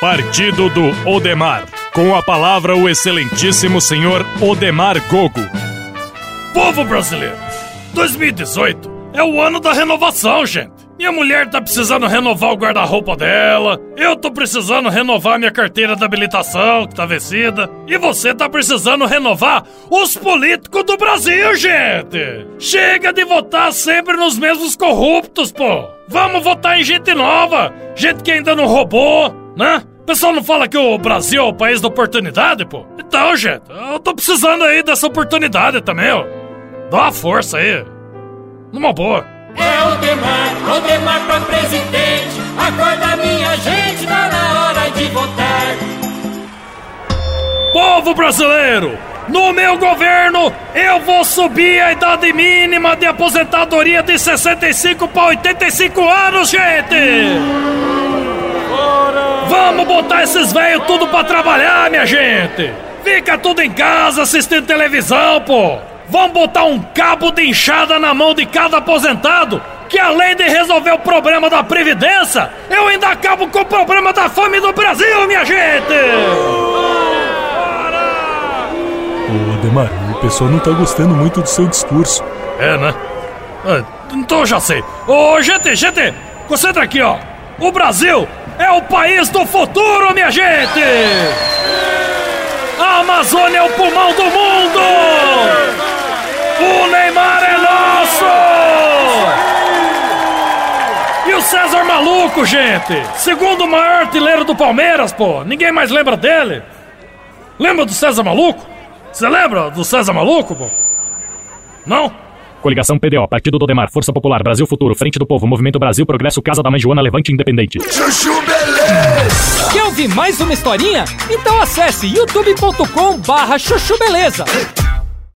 Partido do Odemar. Com a palavra o excelentíssimo senhor Odemar Gogo. Povo brasileiro, 2018 é o ano da renovação, gente. Minha mulher tá precisando renovar o guarda-roupa dela, eu tô precisando renovar minha carteira de habilitação, que tá vencida, e você tá precisando renovar os políticos do Brasil, gente! Chega de votar sempre nos mesmos corruptos, pô! Vamos votar em gente nova, gente que ainda não roubou, né? O pessoal não fala que o Brasil é o país da oportunidade, pô? Então, gente, eu tô precisando aí dessa oportunidade também, ó. Dá uma força aí. Numa boa. É o Demar, o Demar pra presidente. Acorda minha gente, tá na hora de votar. Povo brasileiro, no meu governo eu vou subir a idade mínima de aposentadoria de 65 para 85 anos, gente! Vamos botar esses velhos tudo pra trabalhar, minha gente! Fica tudo em casa assistindo televisão, pô! Vamos botar um cabo de enxada na mão de cada aposentado, que além de resolver o problema da Previdência, eu ainda acabo com o problema da fome do Brasil, minha gente! Ô, Odemar, o pessoal não tá gostando muito do seu discurso. É, né? Ah, Então já sei. Ô, gente, gente, concentra aqui, ó. O Brasil é o país do futuro, minha gente! A Amazônia é o pulmão do mundo! O Neymar é nosso! E o César Maluco, gente? Segundo o maior artilheiro do Palmeiras, pô. Ninguém mais lembra dele. Lembra do César Maluco? Você lembra do César Maluco, pô? Não? Coligação PDO, Partido do Odemar, Força Popular, Brasil Futuro, Frente do Povo, Movimento Brasil, Progresso, Casa da Mãe Joana, Levante Independente. Quer ouvir mais uma historinha? Então acesse youtube.com barra chuchu beleza.